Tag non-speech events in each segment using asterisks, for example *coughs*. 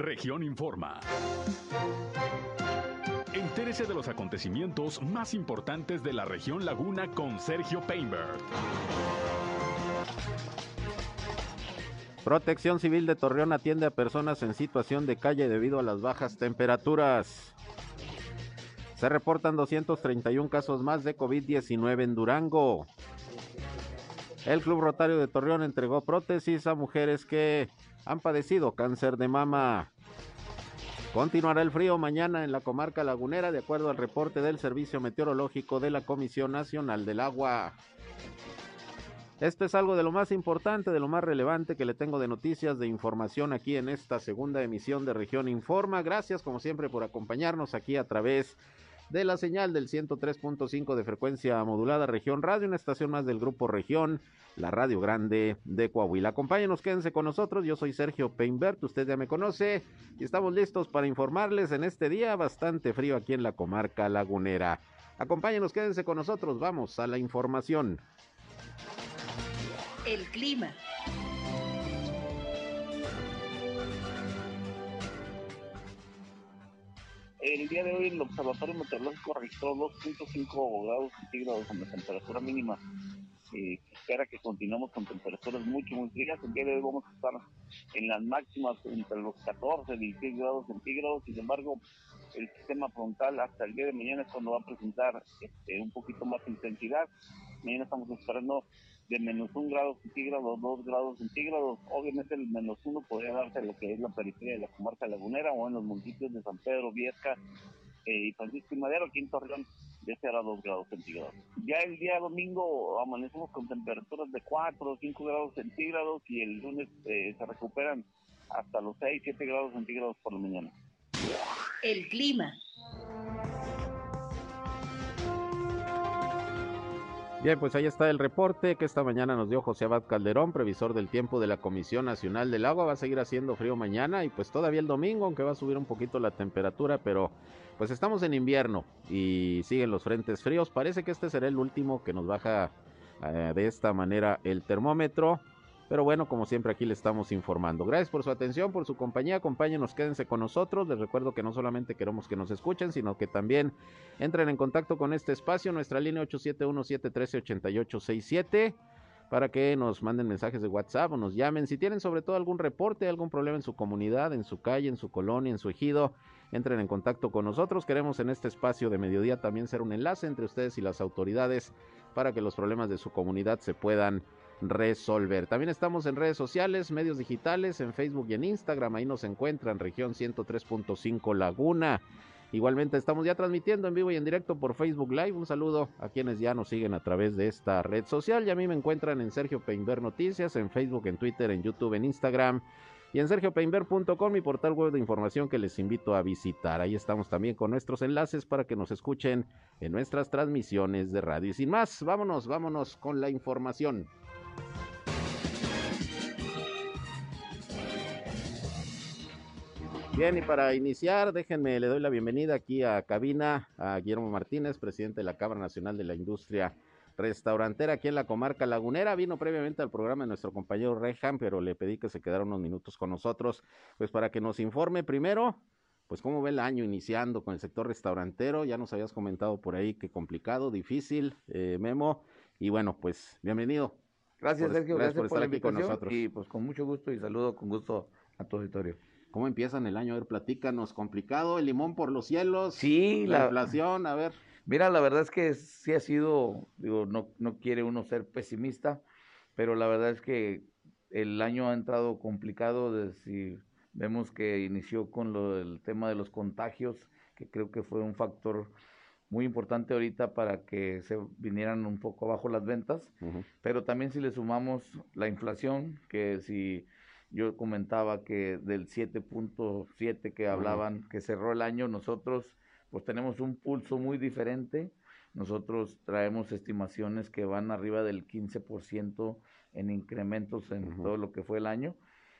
Región Informa. Entérese de los acontecimientos más importantes de la región Laguna con Sergio Painberg. Protección Civil de Torreón atiende a personas en situación de calle debido a las bajas temperaturas. Se reportan 231 casos más de COVID-19 en Durango. El Club Rotario de Torreón entregó prótesis a mujeres que han padecido cáncer de mama. Continuará el frío mañana en la comarca lagunera de acuerdo al reporte del Servicio Meteorológico de la Comisión Nacional del Agua. Esto es algo de lo más importante, de lo más relevante que le tengo de noticias, de información aquí en esta segunda emisión de Región Informa. Gracias como siempre por acompañarnos aquí a través de la señal del 103.5 de frecuencia modulada Región Radio, una estación más del Grupo Región, la Radio Grande de Coahuila. Acompáñenos, quédense con nosotros. Yo soy Sergio Peinbert, usted ya me conoce y estamos listos para informarles en este día bastante frío aquí en la comarca lagunera. Acompáñenos, quédense con nosotros. Vamos a la información. El clima. El día de hoy el Observatorio Meteorológico registró 2.5 grados centígrados en la temperatura mínima. Eh, espera que continuemos con temperaturas mucho, muy frías. El día de hoy vamos a estar en las máximas entre los 14 y 16 grados centígrados. Sin embargo, el sistema frontal hasta el día de mañana es cuando va a presentar este, un poquito más intensidad. Mañana estamos esperando de menos un grado centígrado, dos grados centígrados. Obviamente el menos uno podría darse lo que es la periferia de la comarca lagunera o en los municipios de San Pedro, Viesca eh, y Francisco y Madero, aquí en Torreón ya será dos grados centígrados. Ya el día domingo amanecemos con temperaturas de 4 o 5 grados centígrados y el lunes eh, se recuperan hasta los 6, 7 grados centígrados por la mañana. El clima. Bien, pues ahí está el reporte que esta mañana nos dio José Abad Calderón, previsor del tiempo de la Comisión Nacional del Agua. Va a seguir haciendo frío mañana y pues todavía el domingo, aunque va a subir un poquito la temperatura, pero pues estamos en invierno y siguen los frentes fríos. Parece que este será el último que nos baja eh, de esta manera el termómetro. Pero bueno, como siempre aquí le estamos informando. Gracias por su atención, por su compañía. Acompáñenos, quédense con nosotros. Les recuerdo que no solamente queremos que nos escuchen, sino que también entren en contacto con este espacio, nuestra línea 871-713-8867, para que nos manden mensajes de WhatsApp o nos llamen. Si tienen sobre todo algún reporte, algún problema en su comunidad, en su calle, en su colonia, en su ejido, entren en contacto con nosotros. Queremos en este espacio de mediodía también ser un enlace entre ustedes y las autoridades para que los problemas de su comunidad se puedan resolver. También estamos en redes sociales, medios digitales, en Facebook y en Instagram. Ahí nos encuentran, región 103.5 Laguna. Igualmente estamos ya transmitiendo en vivo y en directo por Facebook Live. Un saludo a quienes ya nos siguen a través de esta red social. Y a mí me encuentran en Sergio Peinber Noticias, en Facebook, en Twitter, en YouTube, en Instagram y en sergiopeinber.com, mi portal web de información que les invito a visitar. Ahí estamos también con nuestros enlaces para que nos escuchen en nuestras transmisiones de radio. Y sin más, vámonos, vámonos con la información. Bien, y para iniciar, déjenme, le doy la bienvenida aquí a cabina a Guillermo Martínez, presidente de la Cámara Nacional de la Industria Restaurantera aquí en la comarca lagunera. Vino previamente al programa de nuestro compañero Rejan, pero le pedí que se quedara unos minutos con nosotros, pues para que nos informe primero, pues cómo ve el año iniciando con el sector restaurantero. Ya nos habías comentado por ahí que complicado, difícil, eh, Memo. Y bueno, pues bienvenido. Gracias, Sergio. Gracias, por estar aquí con nosotros. Y pues con mucho gusto y saludo con gusto a tu auditorio. ¿Cómo empiezan el año? A ver, platícanos. ¿Complicado? ¿El limón por los cielos? Sí. La, inflación, a ver. Mira, la verdad es que sí ha sido, digo, no, no quiere uno ser pesimista, pero la verdad es que el año ha entrado complicado de si vemos que inició con lo del tema de los contagios, que creo que fue un factor muy importante ahorita para que se vinieran un poco abajo las ventas, pero también si le sumamos la inflación, que si yo comentaba que del 7.7 que hablaban, que cerró el año, nosotros pues tenemos un pulso muy diferente. Nosotros traemos estimaciones que van arriba del 15% en incrementos en todo lo que fue el año.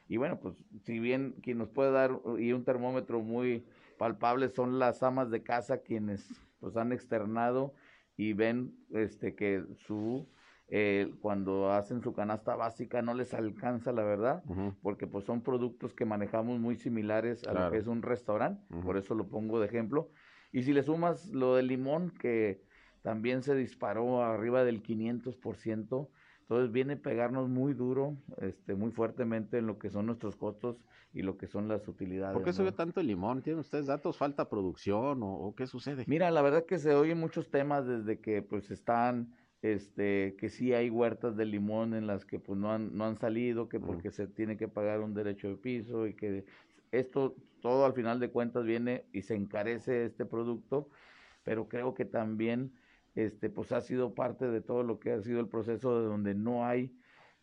Y bueno, pues si bien quien nos puede dar y un termómetro muy palpable son las amas de casa quienes pues han externado y ven este que su eh, cuando hacen su canasta básica no les alcanza, la verdad, porque pues son productos que manejamos muy similares a lo que es un restaurante, por eso lo pongo de ejemplo. Y si le sumas lo del limón, que también se disparó arriba del 500%, entonces viene a pegarnos muy duro, este, muy fuertemente en lo que son nuestros costos y lo que son las utilidades. ¿Por qué ¿no? sube tanto el limón? ¿Tienen ustedes datos? ¿Falta producción o, o qué sucede? Mira, la verdad que se oyen muchos temas desde que pues están, este, que sí hay huertas de limón en las que pues no han, no han salido, que porque se tiene que pagar un derecho de piso y que esto todo al final de cuentas viene y se encarece este producto, pero creo que también este pues ha sido parte de todo lo que ha sido el proceso de donde no hay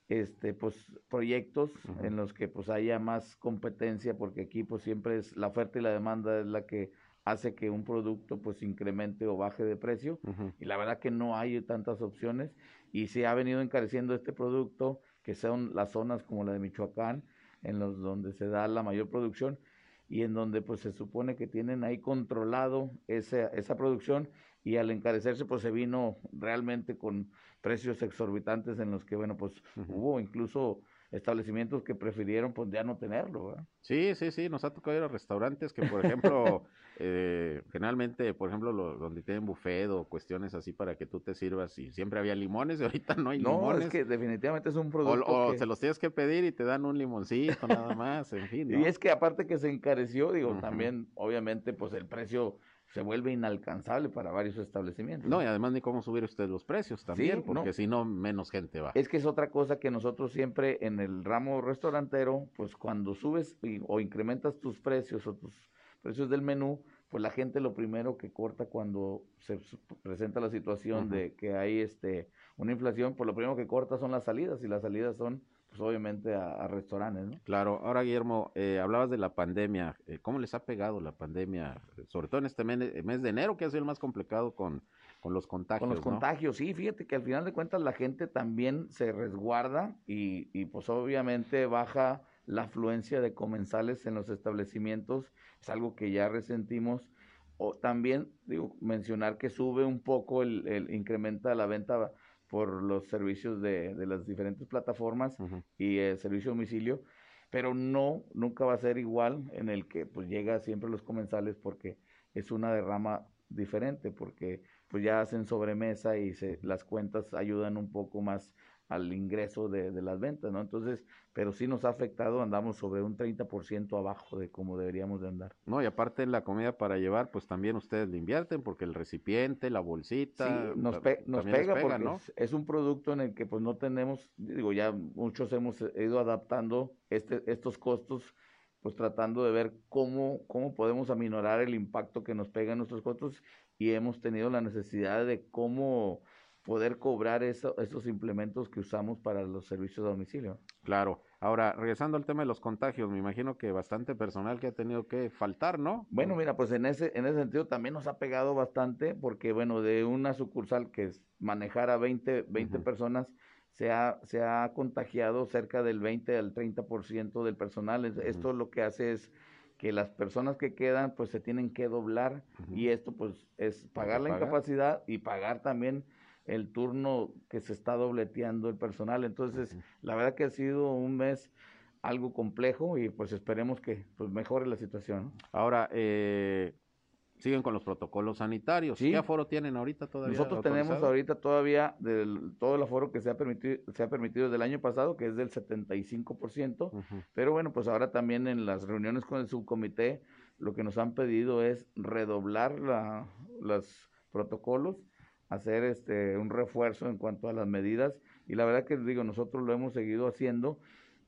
este pues proyectos en los que pues haya más competencia porque aquí pues siempre es la oferta y la demanda es la que hace que un producto pues incremente o baje de precio y la verdad que no hay tantas opciones y se ha venido encareciendo este producto que son las zonas como la de Michoacán en los donde se da la mayor producción y en donde pues se supone que tienen ahí controlado esa, esa producción y al encarecerse pues se vino realmente con precios exorbitantes en los que bueno pues hubo incluso establecimientos que prefirieron pues ya no tenerlo ¿verdad? Sí, sí, sí, nos ha tocado ir a restaurantes que, por ejemplo, *laughs* eh, generalmente, por ejemplo, lo- donde tienen buffet o cuestiones así para que tú te sirvas y siempre había limones y ahorita no hay no limones. es que definitivamente es un producto o que- se los tienes que pedir y te dan un limoncito nada más, en fin, *laughs* ¿no? Y es que aparte que se encareció, digo, también obviamente pues el precio se vuelve inalcanzable para varios establecimientos. No, y además ni cómo subir usted los precios también, Sí, no. porque si no, menos gente va. Es que es otra cosa que nosotros siempre en el ramo restaurantero, pues cuando subes y- o incrementas tus precios o tus precios del menú, pues la gente lo primero que corta cuando se presenta la situación de que hay este una inflación, pues lo primero que corta son las salidas y las salidas son pues obviamente a, a restaurantes, ¿no? Claro, ahora Guillermo, eh, hablabas de la pandemia, eh, ¿cómo les ha pegado la pandemia, eh, sobre todo en este mes, mes de enero, que ha sido el más complicado con, con los contagios? Con los ¿no? contagios, sí, fíjate que al final de cuentas la gente también se resguarda y, y pues obviamente baja la afluencia de comensales en los establecimientos, es algo que ya resentimos. O también, digo, mencionar que sube un poco el, el incrementa la venta por los servicios de, de las diferentes plataformas y el servicio a domicilio, pero no, nunca va a ser igual en el que pues llega siempre los comensales porque es una derrama diferente, porque pues ya hacen sobremesa y se, las cuentas ayudan un poco más al ingreso de, de las ventas, ¿no? Entonces, pero sí nos ha afectado, andamos sobre un 30% abajo de como deberíamos de andar. No, y aparte la comida para llevar, pues también ustedes le invierten, porque el recipiente, la bolsita, Sí, nos, pe- pega porque ¿no? es, es un producto en el que pues no tenemos, digo, ya muchos hemos ido adaptando este, estos costos, pues tratando de ver cómo, cómo podemos aminorar el impacto que nos pega en nuestros costos y hemos tenido la necesidad de cómo poder cobrar eso- esos implementos que usamos para los servicios a domicilio. Claro. Ahora, regresando al tema de los contagios, me imagino que bastante personal que ha tenido que faltar, ¿no? Bueno, mira, pues en ese, en ese sentido también nos ha pegado bastante porque, bueno, de una sucursal que es manejar a 20, 20 Ujú. personas, se ha, se ha contagiado cerca del 20 al 30% del personal. Es- Esto lo que hace es que las personas que quedan, pues se tienen que doblar y esto, pues, es pagar la pagar. incapacidad y pagar también el turno que se está dobleteando el personal. Entonces, la verdad que ha sido un mes algo complejo y pues esperemos que pues mejore la situación. ¿no? Ahora, eh, siguen con los protocolos sanitarios. Sí. ¿Qué aforo tienen ahorita todavía? Nosotros tenemos autorizado? ahorita todavía del, todo el aforo que se ha permitido se ha permitido desde el año pasado, que es del 75%, Ujú. pero bueno, pues ahora también en las reuniones con el subcomité lo que nos han pedido es redoblar la, los protocolos, hacer este un refuerzo en cuanto a las medidas y la verdad que digo, nosotros lo hemos seguido haciendo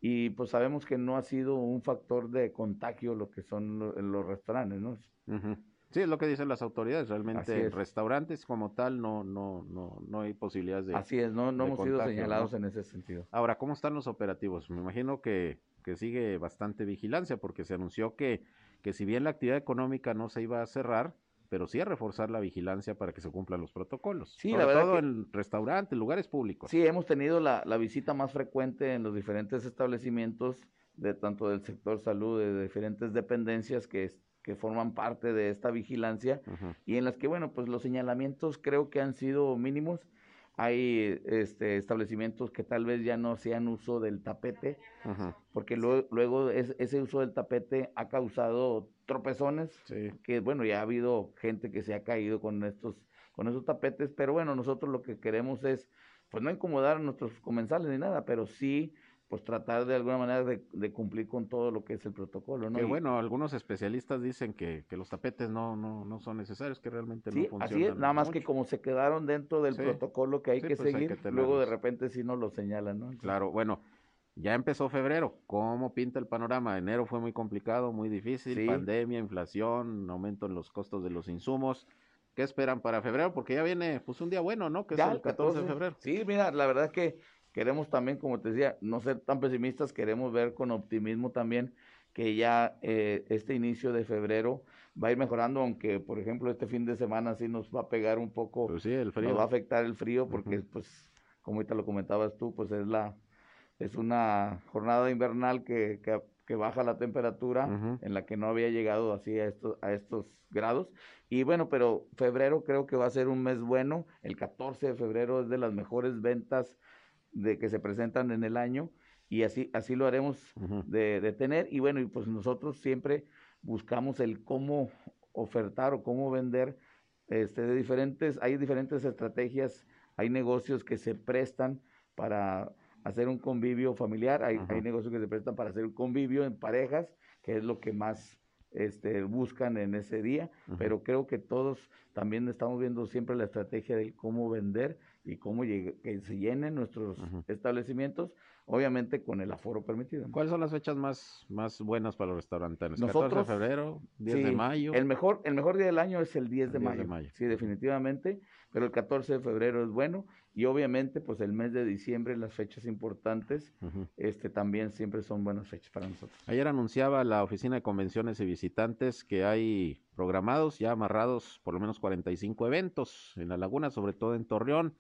y pues sabemos que no ha sido un factor de contagio lo que son lo- los restaurantes, ¿no? Ujú. Sí, es lo que dicen las autoridades. Realmente, es. restaurantes como tal, no, no, no, no hay posibilidades de. Así es, no, no hemos sido contagio, señalados ¿no? en ese sentido. Ahora, ¿cómo están los operativos? Me imagino que, que sigue bastante vigilancia, porque se anunció que, que si bien la actividad económica no se iba a cerrar, pero sí a reforzar la vigilancia para que se cumplan los protocolos. Sí, Sobre la verdad todo que- en restaurantes, lugares públicos. Sí, hemos tenido la, la visita más frecuente en los diferentes establecimientos de tanto del sector salud, de diferentes dependencias que, que forman parte de esta vigilancia Ujú. y en las que, bueno, pues los señalamientos creo que han sido mínimos. hay este, establecimientos que tal vez ya no sean uso del tapete, porque luego, luego es- ese uso del tapete ha causado tropezones, Sí. que bueno, ya ha habido gente que se ha caído con estos, con esos tapetes, pero bueno, nosotros lo que queremos es, pues no incomodar a nuestros comensales ni nada, pero sí, pues tratar de alguna manera de, de cumplir con todo lo que es el protocolo, ¿no? Que Y- bueno, algunos especialistas dicen que, que los tapetes no, no, no son necesarios, que realmente Sí, no funcionan. así es, nada más que como se quedaron dentro del Sí. protocolo que hay Sí, que pues hay seguir, que luego de repente sí nos lo señalan, ¿no? Entonces, Claro, bueno, ya empezó febrero. ¿Cómo pinta el panorama? Enero fue muy complicado, muy difícil. Sí. Pandemia, inflación, aumento en los costos de los insumos. ¿Qué esperan para febrero? Porque ya viene pues un día bueno, ¿no? Que ya es el 14 de febrero. Sí, mira, la verdad es que queremos también, como te decía, no ser tan pesimistas, queremos ver con optimismo también que ya eh, este inicio de febrero va a ir mejorando, aunque por ejemplo este fin de semana sí nos va a pegar un poco, Pues sí, el nos frío. va a afectar el frío, porque pues, como ahorita lo comentabas tú, pues es la, es una jornada invernal que, que, que baja la temperatura, en la que no había llegado así a estos, a estos grados. Y bueno, pero febrero creo que va a ser un mes bueno. El 14 de febrero es de las mejores ventas de que se presentan en el año y así, así lo haremos de tener. Y bueno, y pues nosotros siempre buscamos el cómo ofertar o cómo vender este, de diferentes, hay diferentes estrategias, hay negocios que se prestan para hacer un convivio familiar, hay, hay negocios que se prestan para hacer un convivio en parejas, que es lo que más este, buscan en ese día, pero creo que todos también estamos viendo siempre la estrategia de cómo vender y cómo llegue- que se llenen nuestros establecimientos, obviamente con el aforo permitido. ¿no? ¿Cuáles son las fechas más, más buenas para los restaurantes? 14 de Nosotros- febrero, 10 de Sí, mayo. El mejor, el mejor día del año es el 10 El de, 10 de mayo. mayo. Sí, definitivamente. Pero el 14 de febrero es bueno. Y obviamente, pues el mes de diciembre, las fechas importantes, Ujú. este también siempre son buenas fechas para nosotros. Ayer anunciaba la Oficina de Convenciones y Visitantes que hay programados, ya amarrados, por lo menos 45 eventos en la laguna, sobre todo en Torreón,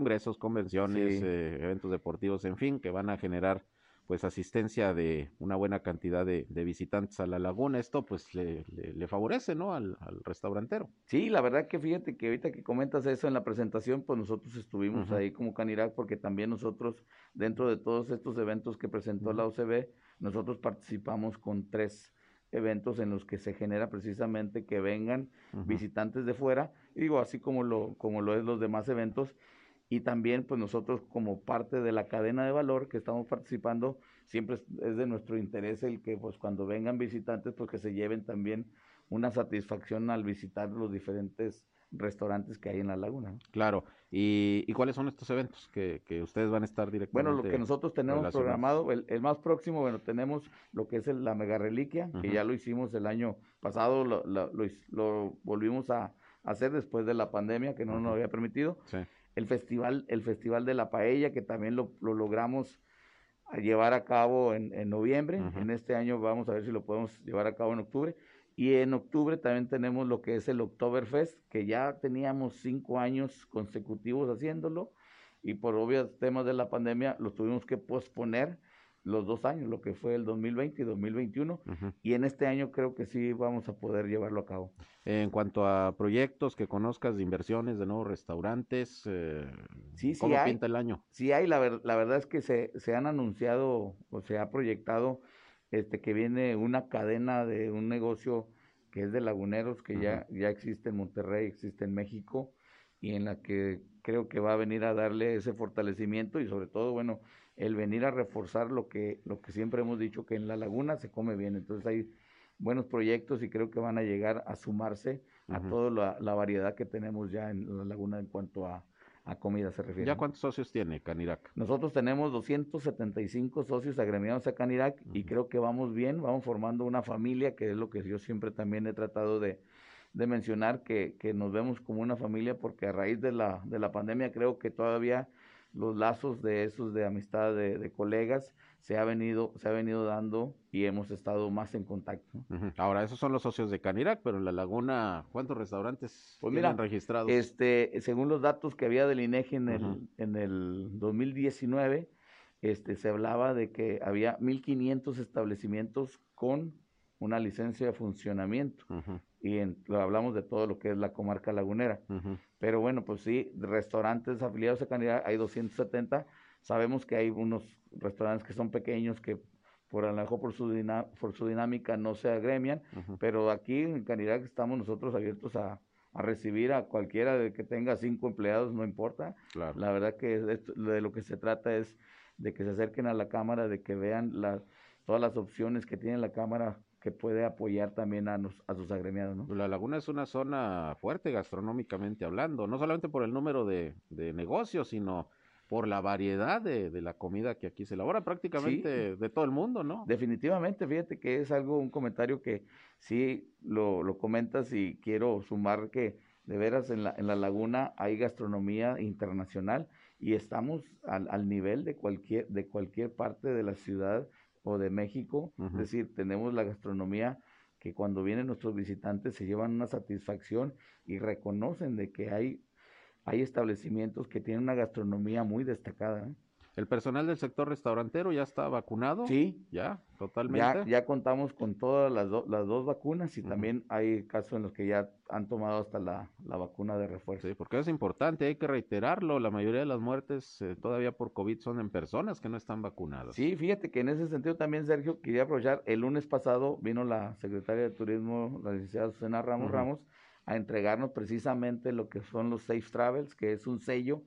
congresos, convenciones, Sí. eh, eventos deportivos, en fin, que van a generar pues asistencia de una buena cantidad de, de visitantes a la laguna. Esto pues le, le- le favorece, ¿no? Al, al restaurantero. Sí, la verdad que fíjate que ahorita que comentas eso en la presentación, pues nosotros estuvimos ahí como Canirac, porque también nosotros, dentro de todos estos eventos que presentó la OCB, nosotros participamos con tres eventos en los que se genera precisamente que vengan visitantes de fuera, digo, así como lo, como lo es los demás eventos, y también pues nosotros como parte de la cadena de valor que estamos participando, siempre es, de nuestro interés el que pues cuando vengan visitantes pues que se lleven también una satisfacción al visitar los diferentes restaurantes que hay en la laguna. ¿no? Claro. ¿Y, y cuáles son estos eventos que, que ustedes van a estar directamente? Bueno, lo que nosotros tenemos programado, el, el más próximo, bueno, tenemos lo que es el- la mega reliquia, que ya lo hicimos el año pasado, lo, lo- lo volvimos a hacer después de la pandemia, que no nos había permitido. Sí. El festival, el festival de la paella, que también lo, lo logramos a llevar a cabo en, en noviembre. En este año vamos a ver si lo podemos llevar a cabo en octubre. Y en octubre también tenemos lo que es el Oktoberfest, que ya teníamos cinco años consecutivos haciéndolo y por obvios temas de la pandemia los tuvimos que posponer los dos años, lo que fue el 2020 y 2021. Ujú. Y en este año creo que sí vamos a poder llevarlo a cabo. En cuanto a proyectos que conozcas de inversiones, de nuevos restaurantes, eh, Sí, sí ¿cómo hay. pinta el año? Sí hay, la, ver- la verdad es que se, se han anunciado o se ha proyectado este que viene una cadena de un negocio que es de laguneros, que ya, ya existe en Monterrey, existe en México, y en la que creo que va a venir a darle ese fortalecimiento y sobre todo, bueno, el venir a reforzar lo que, lo que siempre hemos dicho, que en la laguna se come bien. Entonces hay buenos proyectos y creo que van a llegar a sumarse a toda la, la variedad que tenemos ya en la laguna en cuanto a, a comida se refiere. ¿Ya cuántos socios tiene Canirac? Nosotros tenemos 275 socios agremiados acá en Irak y creo que vamos bien, vamos formando una familia, que es lo que yo siempre también he tratado de, de mencionar, que, que nos vemos como una familia, porque a raíz de la, de la pandemia creo que todavía los lazos de esos de amistad de, de colegas se ha venido se ha venido dando y hemos estado más en contacto. Ahora, esos son los socios de Canirac, pero en la laguna, ¿cuántos restaurantes Pues mira, registrados? Este, según los datos que había del INEGI en el, en el 2019, este, se hablaba de que había 1.500 establecimientos con una licencia de funcionamiento y en- lo hablamos de todo lo que es la comarca lagunera. Pero bueno, pues sí, restaurantes afiliados a Canidad hay 270. Sabemos que hay unos restaurantes que son pequeños que por a lo mejor por su, por su dinámica no se agremian, pero aquí en Canidad estamos nosotros abiertos a, a recibir a cualquiera de que tenga cinco empleados, no importa. Claro. La verdad que esto- de lo que se trata es de que se acerquen a la Cámara, de que vean la- todas las opciones que tiene la Cámara que puede apoyar también a, nos- a sus agremiados, ¿no? La laguna es una zona fuerte gastronómicamente hablando, no solamente por el número de, de negocios, sino por la variedad de, de la comida que aquí se elabora, prácticamente de todo el mundo, ¿no? Definitivamente, fíjate que es algo, un comentario que sí lo, lo comentas y quiero sumar que de veras en la, en la laguna hay gastronomía internacional y estamos al, al nivel de cualquier, de cualquier parte de la ciudad o de México. Es decir, tenemos la gastronomía que cuando vienen nuestros visitantes se llevan una satisfacción y reconocen de que hay, hay establecimientos que tienen una gastronomía muy destacada. ¿eh? ¿El personal del sector restaurantero ya está vacunado? Sí, ¿Ya? Ya, ¿Totalmente? ya contamos con todas las, do- las dos vacunas y también hay casos en los que ya han tomado hasta la, la vacuna de refuerzo. Sí, porque es importante, hay que reiterarlo, la mayoría de las muertes eh, todavía por COVID son en personas que no están vacunadas. Sí, fíjate que en ese sentido también, Sergio, quería aprovechar, el lunes pasado vino la secretaria de Turismo, la licenciada Susana Ramos Ujú. Ramos, a entregarnos precisamente lo que son los Safe Travels, que es un sello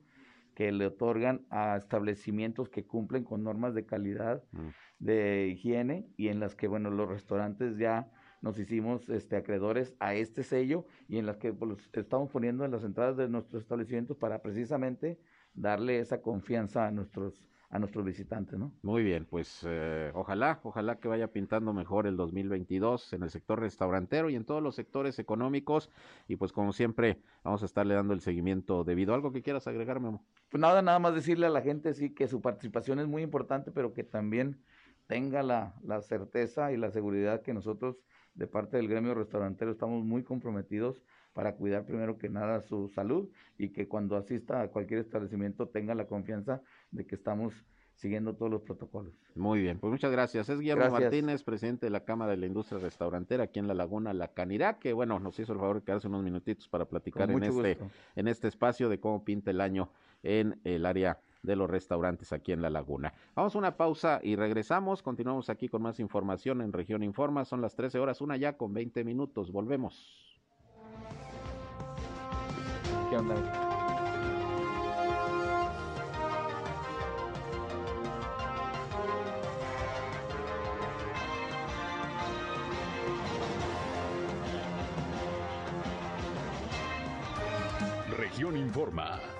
que le otorgan a establecimientos que cumplen con normas de calidad Mm. de higiene y en las que, bueno, los restaurantes ya nos hicimos este, acreedores a este sello y en las que pues, estamos poniendo en las entradas de nuestros establecimientos para precisamente darle esa confianza a nuestros, a nuestros visitantes, ¿no? Muy bien, pues eh, ojalá, ojalá que vaya pintando mejor el 2022 en el sector restaurantero y en todos los sectores económicos. Y pues como siempre, vamos a estarle dando el seguimiento debido. ¿Algo que quieras agregar, Memo? Pues nada, nada más decirle a la gente, sí, que su participación es muy importante, pero que también tenga la, la certeza y la seguridad que nosotros, de parte del gremio restaurantero, estamos muy comprometidos para cuidar primero que nada su salud y que cuando asista a cualquier establecimiento tenga la confianza de que estamos siguiendo todos los protocolos. Muy bien, pues muchas gracias. Es Guillermo Gracias. Martínez, presidente de la Cámara de la Industria Restaurantera aquí en la Laguna La Canirá, que bueno, nos hizo el favor de quedarse unos minutitos para platicar en este, gusto. en este espacio de cómo pinta el año en el área de los restaurantes aquí en La Laguna. Vamos a una pausa y regresamos. Continuamos aquí con más información en Región Informa. Son las 13 horas, una ya con 20 minutos. Volvemos. ¿Qué onda? Región Informa.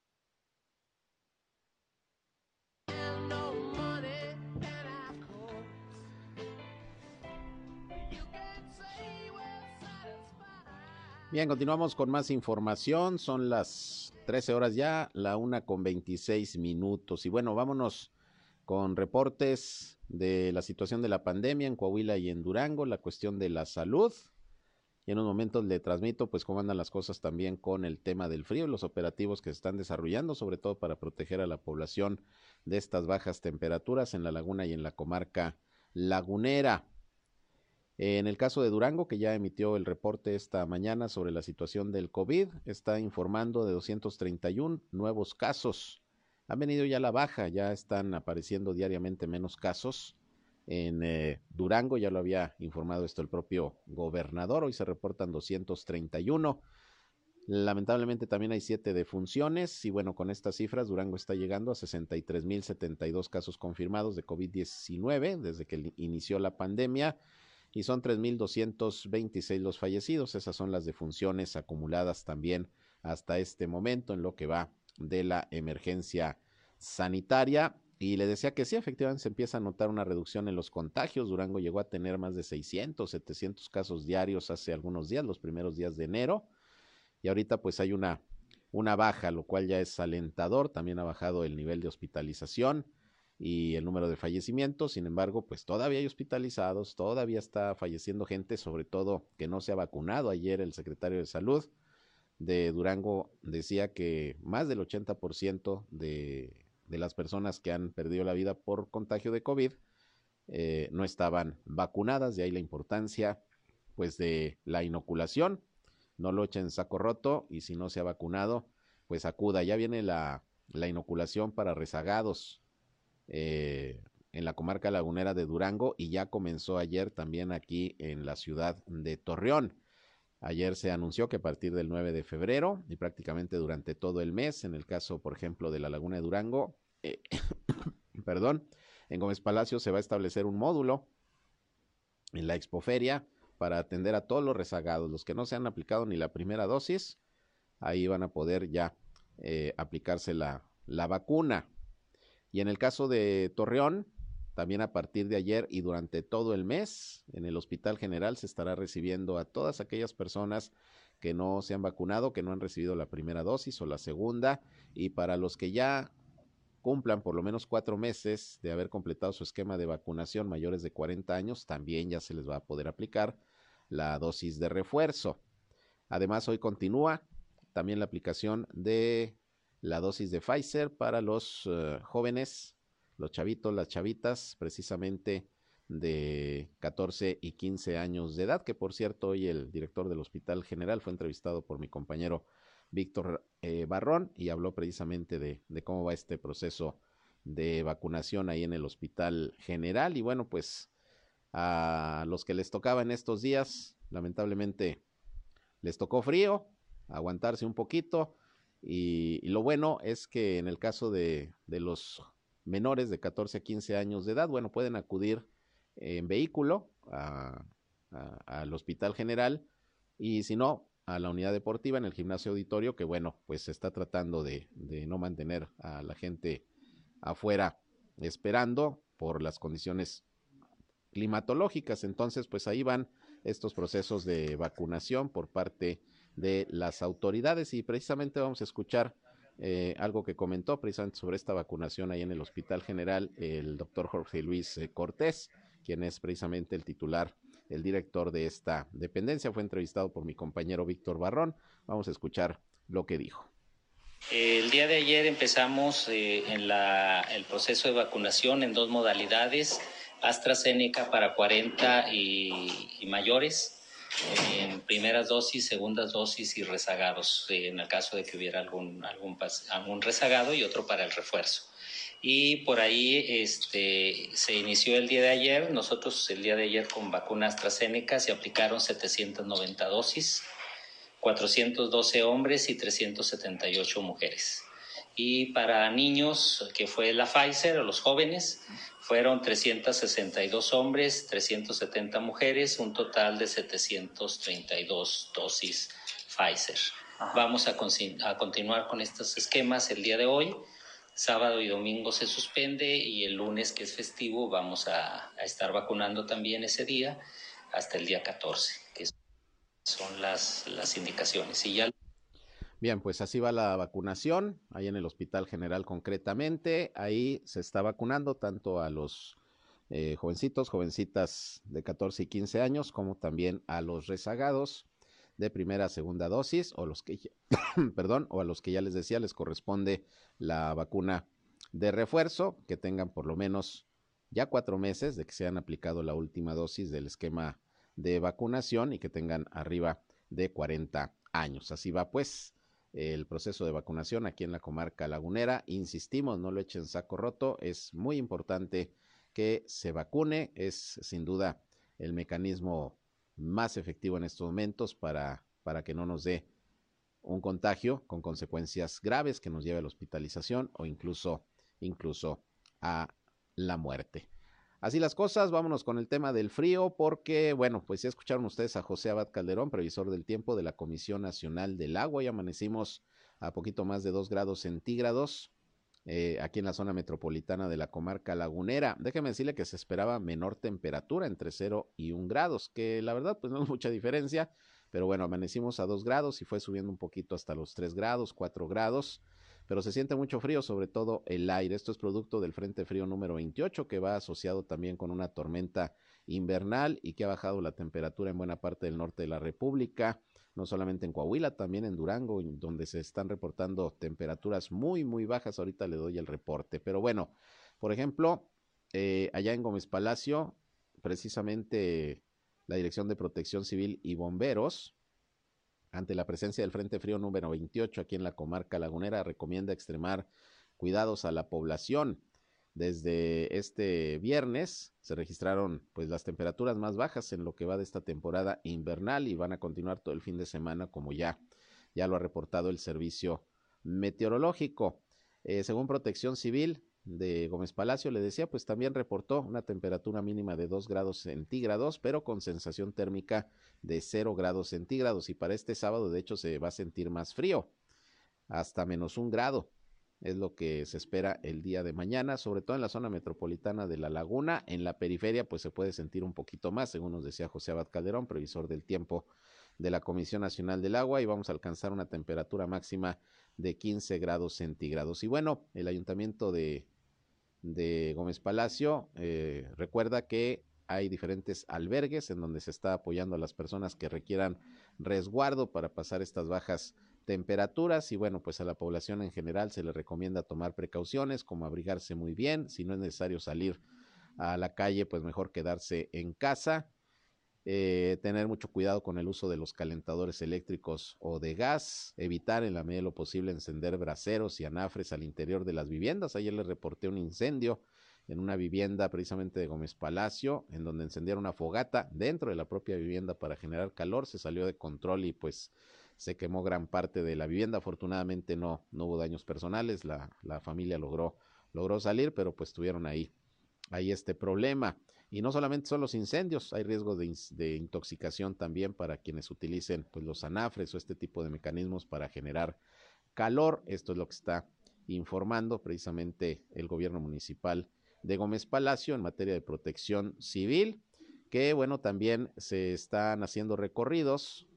Bien, continuamos con más información. Son las 13 horas ya, la una con 26 minutos. Y bueno, vámonos con reportes de la situación de la pandemia en Coahuila y en Durango, la cuestión de la salud. Y en unos momentos le transmito pues cómo andan las cosas también con el tema del frío los operativos que se están desarrollando, sobre todo para proteger a la población de estas bajas temperaturas en la laguna y en la comarca lagunera. En el caso de Durango, que ya emitió el reporte esta mañana sobre la situación del COVID, está informando de 231 nuevos casos. Han venido ya a la baja, ya están apareciendo diariamente menos casos. En eh, Durango ya lo había informado esto el propio gobernador, hoy se reportan 231. Lamentablemente también hay siete defunciones y bueno, con estas cifras Durango está llegando a 63.072 casos confirmados de COVID-19 desde que inició la pandemia y son 3.226 los fallecidos. Esas son las defunciones acumuladas también hasta este momento en lo que va de la emergencia sanitaria. Y le decía que sí, efectivamente se empieza a notar una reducción en los contagios. Durango llegó a tener más de 600, 700 casos diarios hace algunos días, los primeros días de enero. Y ahorita pues hay una, una baja, lo cual ya es alentador. También ha bajado el nivel de hospitalización y el número de fallecimientos. Sin embargo, pues todavía hay hospitalizados, todavía está falleciendo gente, sobre todo que no se ha vacunado. Ayer el secretario de Salud de Durango decía que más del 80% de, de las personas que han perdido la vida por contagio de COVID eh, no estaban vacunadas, de ahí la importancia pues de la inoculación. No lo echen saco roto y si no se ha vacunado, pues acuda. Ya viene la, la inoculación para rezagados eh, en la comarca lagunera de Durango y ya comenzó ayer también aquí en la ciudad de Torreón. Ayer se anunció que a partir del 9 de febrero y prácticamente durante todo el mes, en el caso, por ejemplo, de la Laguna de Durango, eh, *coughs* perdón, en Gómez Palacio se va a establecer un módulo en la expoferia para atender a todos los rezagados, los que no se han aplicado ni la primera dosis, ahí van a poder ya eh, aplicarse la, la vacuna. Y en el caso de Torreón, también a partir de ayer y durante todo el mes, en el Hospital General se estará recibiendo a todas aquellas personas que no se han vacunado, que no han recibido la primera dosis o la segunda, y para los que ya cumplan por lo menos cuatro meses de haber completado su esquema de vacunación mayores de 40 años, también ya se les va a poder aplicar la dosis de refuerzo. Además, hoy continúa también la aplicación de la dosis de Pfizer para los uh, jóvenes, los chavitos, las chavitas, precisamente de 14 y 15 años de edad, que por cierto hoy el director del Hospital General fue entrevistado por mi compañero Víctor eh, Barrón y habló precisamente de, de, cómo va este proceso de vacunación ahí en el Hospital General. Y bueno, pues a los que les tocaba en estos días, lamentablemente les tocó frío, aguantarse un poquito. Y, lo bueno es que en el caso de, de, los menores de 14 a 15 años de edad, bueno, pueden acudir en vehículo al Hospital General y si no, a la unidad deportiva en el gimnasio auditorio, que bueno, pues se está tratando de, de no mantener a la gente afuera esperando por las condiciones climatológicas. Entonces, pues ahí van estos procesos de vacunación por parte de las autoridades y precisamente vamos a escuchar eh, algo que comentó precisamente sobre esta vacunación ahí en el Hospital General el doctor Jorge Luis eh, Cortés, quien es precisamente el titular el director de esta dependencia. Fue entrevistado por mi compañero Víctor Barrón. Vamos a escuchar lo que dijo. El día de ayer empezamos eh, en la, el proceso de vacunación en dos modalidades, AstraZeneca para 40 y, y mayores, en primeras dosis, segundas dosis y rezagados, en el caso de que hubiera algún, algún, algún rezagado y otro para el refuerzo y por ahí este, se inició el día de ayer. Nosotros el día de ayer con vacuna AstraZeneca se aplicaron 790 dosis, 412 hombres y 378 mujeres. Y para niños, que fue la Pfizer, o los jóvenes, fueron 362 hombres, 370 mujeres, un total de 732 dosis Pfizer. Vamos a, a continuar con estos esquemas el día de hoy sábado y domingo se suspende y el lunes, que es festivo, vamos a, a, estar vacunando también ese día hasta el día 14, que son las, las indicaciones. Y ya... Bien, pues así va la vacunación, ahí en el Hospital General concretamente, ahí se está vacunando tanto a los eh, jovencitos, jovencitas de 14 y 15 años, como también a los rezagados de primera, segunda dosis, o los que, *coughs* perdón, o a los que ya les decía les corresponde la vacuna de refuerzo, que tengan por lo menos ya cuatro meses de que se han aplicado la última dosis del esquema de vacunación y que tengan arriba de 40 años. Así va pues el proceso de vacunación aquí en la comarca lagunera. Insistimos, no lo echen saco roto, es muy importante que se vacune, es sin duda el mecanismo más efectivo en estos momentos para, para que no nos dé un contagio con consecuencias graves que nos lleve a la hospitalización o incluso, incluso a la muerte. Así las cosas, vámonos con el tema del frío, porque, bueno, pues ya escucharon ustedes a José Abad Calderón, previsor del tiempo de la Comisión Nacional del Agua, y amanecimos a poquito más de dos grados centígrados eh, aquí en la zona metropolitana de la comarca lagunera. Déjeme decirle que se esperaba menor temperatura, entre 0 y 1 grados, que la verdad pues no es mucha diferencia, pero bueno, amanecimos a 2 grados y fue subiendo un poquito hasta los 3 grados, 4 grados. Pero se siente mucho frío, sobre todo el aire. Esto es producto del Frente Frío número 28, que va asociado también con una tormenta invernal y que ha bajado la temperatura en buena parte del norte de la República, no solamente en Coahuila, también en Durango, donde se están reportando temperaturas muy, muy bajas. Ahorita le doy el reporte. Pero bueno, por ejemplo, eh, allá en Gómez Palacio, precisamente la Dirección de Protección Civil y Bomberos ante la presencia del Frente Frío número 28 aquí en la comarca lagunera, recomienda extremar cuidados a la población. Desde este viernes se registraron pues las temperaturas más bajas en lo que va de esta temporada invernal y van a continuar todo el fin de semana como ya, ya lo ha reportado el servicio meteorológico. Eh, según Protección Civil, de Gómez Palacio, le decía, pues también reportó una temperatura mínima de 2 grados centígrados, pero con sensación térmica de 0 grados centígrados. Y para este sábado, de hecho, se va a sentir más frío, hasta menos un grado. Es lo que se espera el día de mañana, sobre todo en la zona metropolitana de La Laguna. En la periferia, pues se puede sentir un poquito más, según nos decía José Abad Calderón, previsor del tiempo de la Comisión Nacional del Agua, y vamos a alcanzar una temperatura máxima de 15 grados centígrados. Y bueno, el ayuntamiento de de Gómez Palacio. Eh, recuerda que hay diferentes albergues en donde se está apoyando a las personas que requieran resguardo para pasar estas bajas temperaturas y bueno, pues a la población en general se le recomienda tomar precauciones como abrigarse muy bien, si no es necesario salir a la calle, pues mejor quedarse en casa eh, tener mucho cuidado con el uso de los calentadores eléctricos o de gas, evitar en la medida de lo posible encender braseros y anafres al interior de las viviendas. Ayer les reporté un incendio en una vivienda precisamente de Gómez Palacio, en donde encendieron una fogata dentro de la propia vivienda para generar calor, se salió de control y pues se quemó gran parte de la vivienda. Afortunadamente no, no hubo daños personales, la, la familia logró, logró salir, pero pues tuvieron ahí, ahí este problema. Y no solamente son los incendios, hay riesgo de, intoxicación también para quienes utilicen pues, los anafres o este tipo de mecanismos para generar calor. Esto es lo que está informando precisamente el gobierno municipal de Gómez Palacio en materia de protección civil, que bueno, también se están haciendo recorridos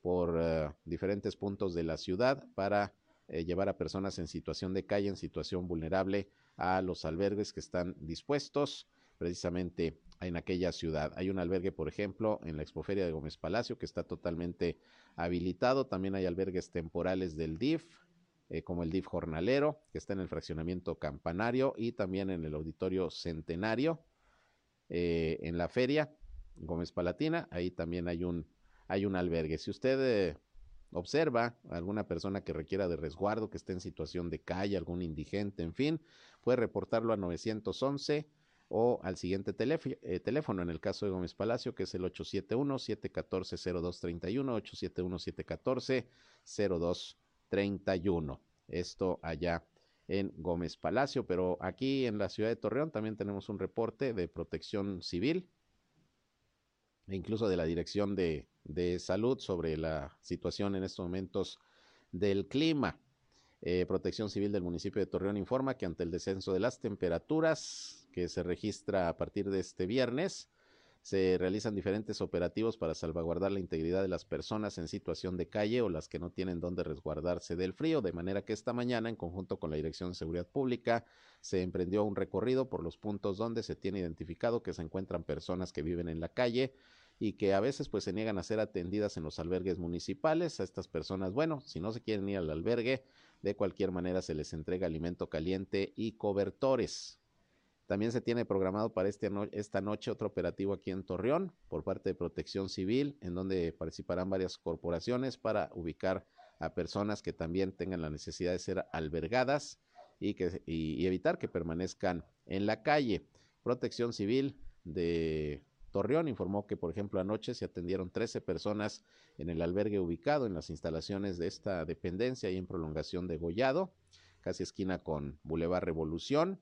por eh, diferentes puntos de la ciudad para eh, llevar a personas en situación de calle, en situación vulnerable, a los albergues que están dispuestos precisamente en aquella ciudad. Hay un albergue, por ejemplo, en la expoferia de Gómez Palacio que está totalmente habilitado. También hay albergues temporales del DIF, eh, como el DIF Jornalero, que está en el fraccionamiento Campanario y también en el Auditorio Centenario, eh, en la feria Gómez Palatina. Ahí también hay un, hay un albergue. Si usted eh, observa alguna persona que requiera de resguardo, que esté en situación de calle, algún indigente, en fin, puede reportarlo a 911 o al siguiente eh, teléfono, en el caso de Gómez Palacio, que es el 871-714-0231, 871-714-0231. Esto allá en Gómez Palacio, pero aquí en la ciudad de Torreón también tenemos un reporte de protección civil e incluso de la Dirección de, Salud sobre la situación en estos momentos del clima. Eh, protección Civil del municipio de Torreón informa que ante el descenso de las temperaturas, que se registra a partir de este viernes. Se realizan diferentes operativos para salvaguardar la integridad de las personas en situación de calle o las que no tienen dónde resguardarse del frío, de manera que esta mañana, en conjunto con la Dirección de Seguridad Pública, se emprendió un recorrido por los puntos donde se tiene identificado que se encuentran personas que viven en la calle y que a veces pues se niegan a ser atendidas en los albergues municipales. A estas personas, bueno, si no se quieren ir al albergue, de cualquier manera se les entrega alimento caliente y cobertores. También se tiene programado para este esta noche otro operativo aquí en Torreón por parte de Protección Civil, en donde participarán varias corporaciones para ubicar a personas que también tengan la necesidad de ser albergadas y, que, y, evitar que permanezcan en la calle. Protección Civil de Torreón informó que, por ejemplo, anoche se atendieron 13 personas en el albergue ubicado en las instalaciones de esta dependencia y en prolongación de Gollado, casi esquina con Boulevard Revolución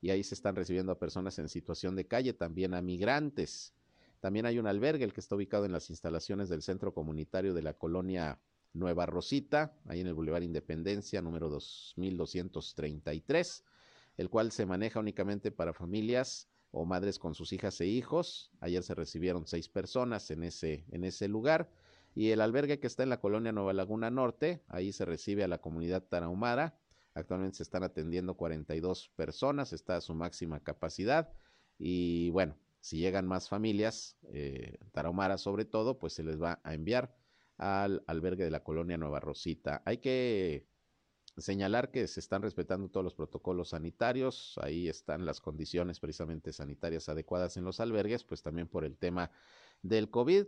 y ahí se están recibiendo a personas en situación de calle, también a migrantes. También hay un albergue, el que está ubicado en las instalaciones del centro comunitario de la colonia Nueva Rosita, ahí en el Boulevard Independencia, número 2233, el cual se maneja únicamente para familias o madres con sus hijas e hijos. Ayer se recibieron seis personas en ese, en ese lugar. Y el albergue que está en la colonia Nueva Laguna Norte, ahí se recibe a la comunidad tarahumara Actualmente se están atendiendo 42 personas, está a su máxima capacidad. Y bueno, si llegan más familias, eh, Tarahumara sobre todo, pues se les va a enviar al albergue de la colonia Nueva Rosita. Hay que señalar que se están respetando todos los protocolos sanitarios, ahí están las condiciones precisamente sanitarias adecuadas en los albergues, pues también por el tema del COVID.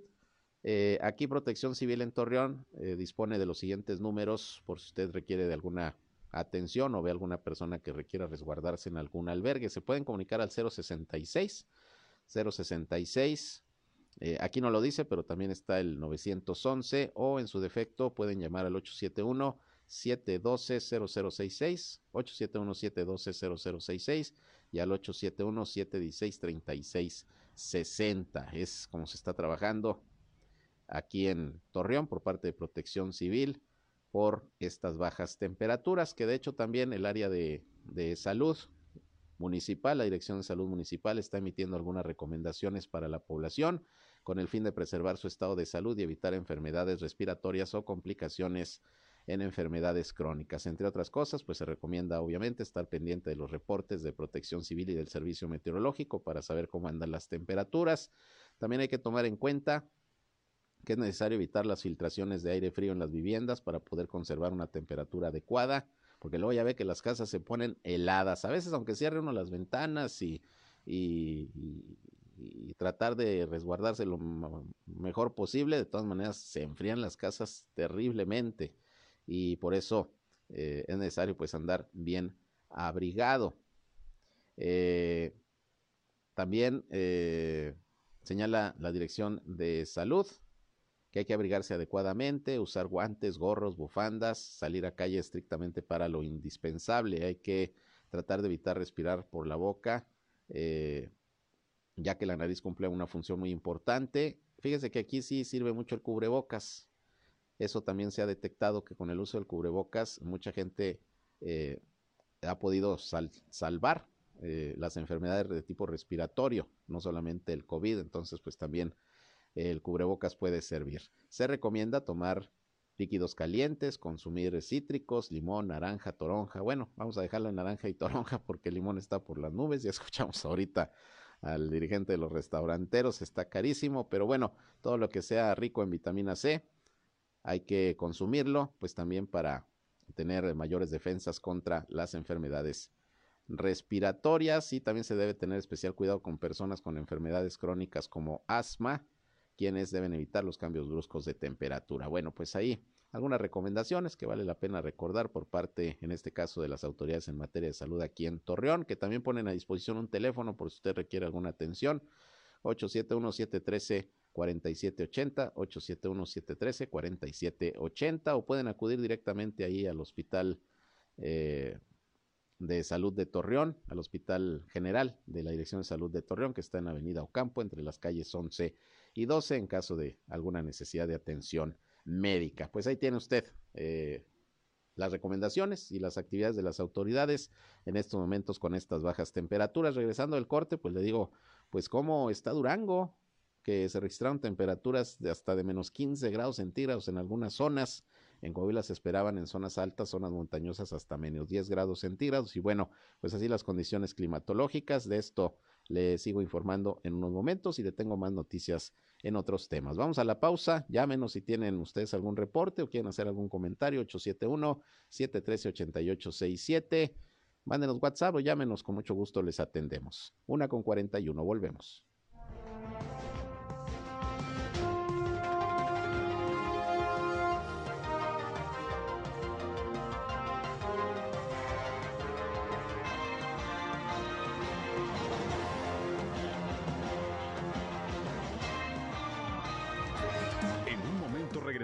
Eh, aquí Protección Civil en Torreón eh, dispone de los siguientes números por si usted requiere de alguna atención o ve alguna persona que requiera resguardarse en algún albergue. Se pueden comunicar al 066 066. Eh, aquí no lo dice, pero también está el 911 o en su defecto pueden llamar al 871 712 0066, 871 712 0066 y al 871 716 3660. Es como se está trabajando aquí en Torreón por parte de Protección Civil por estas bajas temperaturas, que de hecho también el área de, de salud municipal, la Dirección de Salud Municipal está emitiendo algunas recomendaciones para la población con el fin de preservar su estado de salud y evitar enfermedades respiratorias o complicaciones en enfermedades crónicas. Entre otras cosas, pues se recomienda obviamente estar pendiente de los reportes de protección civil y del servicio meteorológico para saber cómo andan las temperaturas. También hay que tomar en cuenta que es necesario evitar las filtraciones de aire frío en las viviendas para poder conservar una temperatura adecuada, porque luego ya ve que las casas se ponen heladas. A veces, aunque cierre uno las ventanas y, y, tratar de resguardarse lo mejor posible, de todas maneras se enfrían las casas terriblemente y por eso eh, es necesario pues andar bien abrigado. Eh, también eh, señala la Dirección de Salud que hay que abrigarse adecuadamente, usar guantes, gorros, bufandas, salir a calle estrictamente para lo indispensable. Hay que tratar de evitar respirar por la boca, ya que la nariz cumple una función muy importante. Fíjese que aquí sí sirve mucho el cubrebocas. Eso también se ha detectado que con el uso del cubrebocas mucha gente eh, ha podido salvar eh, las enfermedades de tipo respiratorio, no solamente el COVID, entonces pues también el cubrebocas puede servir. Se recomienda tomar líquidos calientes, consumir cítricos, limón, naranja, toronja. Bueno, vamos a dejarlo en naranja y toronja *laughs* porque el limón está por las nubes. Ya escuchamos ahorita al dirigente de los restauranteros, está carísimo, pero bueno, todo lo que sea rico en vitamina C hay que consumirlo, pues también para tener mayores defensas contra las enfermedades respiratorias y también se debe tener especial cuidado con personas con enfermedades crónicas como asma, quienes deben evitar los cambios bruscos de temperatura. Bueno, pues ahí algunas recomendaciones que vale la pena recordar por parte, en este caso, de las autoridades en materia de salud aquí en Torreón, que también ponen a disposición un teléfono por si usted requiere alguna atención, 871 713 4780 871 713 4780 o pueden acudir directamente ahí al Hospital eh, de Salud de Torreón, al Hospital General de la Dirección de Salud de Torreón, que está en Avenida Ocampo, entre las calles 11 y 12, en caso de alguna necesidad de atención médica. Pues ahí tiene usted eh, las recomendaciones y las actividades de las autoridades en estos momentos con estas bajas temperaturas. Regresando del corte, pues le digo, pues cómo está Durango, que se registraron temperaturas de hasta de menos 15 grados centígrados en algunas zonas. En Coahuila se esperaban en zonas altas, zonas montañosas hasta menos 10 grados centígrados. Y bueno, pues así las condiciones climatológicas. De esto le sigo informando en unos momentos y le tengo más noticias en otros temas. Vamos a la pausa. Llámenos si tienen ustedes algún reporte o quieren hacer algún comentario. 871-713-8867. Mándenos WhatsApp o llámenos. Con mucho gusto les atendemos. Una con 41. Volvemos.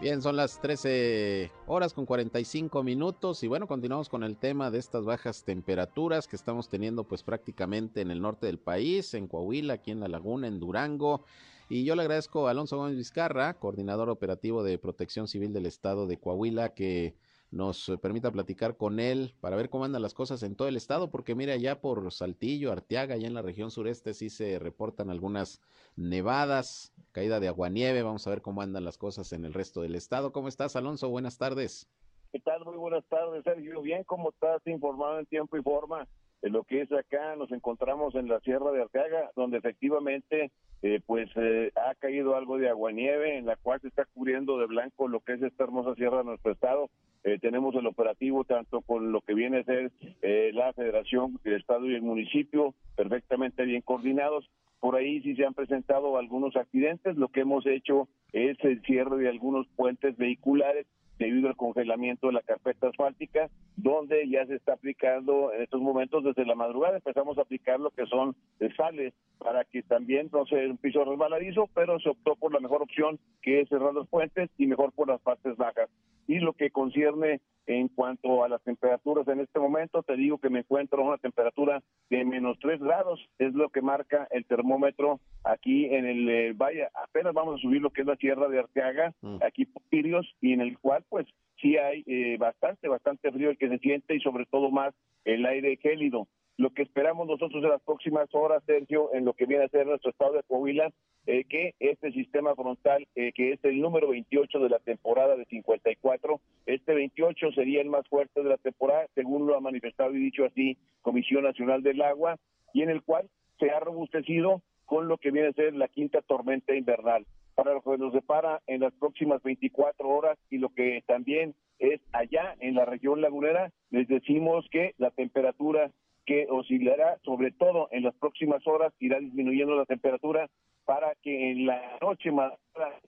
Bien, son las 13 horas con 45 minutos y bueno, continuamos con el tema de estas bajas temperaturas que estamos teniendo pues prácticamente en el norte del país, en Coahuila, aquí en La Laguna, en Durango. Y yo le agradezco a Alonso Gómez Vizcarra, coordinador operativo de Protección Civil del Estado de Coahuila, que nos permita platicar con él para ver cómo andan las cosas en todo el estado, porque mira, ya por Saltillo, Arteaga, allá en la región sureste sí se reportan algunas nevadas, caída de aguanieve, vamos a ver cómo andan las cosas en el resto del estado. ¿Cómo estás, Alonso? Buenas tardes. ¿Qué tal? Muy buenas tardes, Sergio. Bien, ¿cómo estás? Informado en tiempo y forma de lo que es acá. Nos encontramos en la Sierra de Arteaga, donde efectivamente eh, pues eh, ha caído algo de aguanieve, en la cual se está cubriendo de blanco lo que es esta hermosa sierra de nuestro estado. Eh, tenemos el operativo tanto con lo que viene a ser la Federación, el Estado y el municipio, perfectamente bien coordinados. Por ahí sí se han presentado algunos accidentes. Lo que hemos hecho es el cierre de algunos puentes vehiculares debido al congelamiento de la carpeta asfáltica, donde ya se está aplicando en estos momentos desde la madrugada, empezamos a aplicar lo que son sales para que también no sea un piso resbaladizo, pero se optó por la mejor opción que es cerrar los puentes y mejor por las partes bajas. Y lo que concierne en cuanto a las temperaturas en este momento, te digo que me encuentro a una temperatura de menos 3 grados, es lo que marca el termómetro aquí en el eh, valle. Apenas vamos a subir lo que es la Sierra de Arteaga, mm. aquí por Pirios, y en el cual pues sí hay eh, bastante, bastante frío el que se siente y sobre todo más el aire gélido lo que esperamos nosotros en las próximas horas, Sergio, en lo que viene a ser nuestro estado de Coahuila, eh, que este sistema frontal, eh, que es el número 28 de la temporada de 54, este 28 sería el más fuerte de la temporada, según lo ha manifestado y dicho así Comisión Nacional del Agua, y en el cual se ha robustecido con lo que viene a ser la quinta tormenta invernal. Para lo que nos depara en las próximas 24 horas y lo que también es allá en la región lagunera, les decimos que la temperatura que oscilará, sobre todo en las próximas horas, irá disminuyendo la temperatura para que en la noche más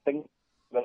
tenga en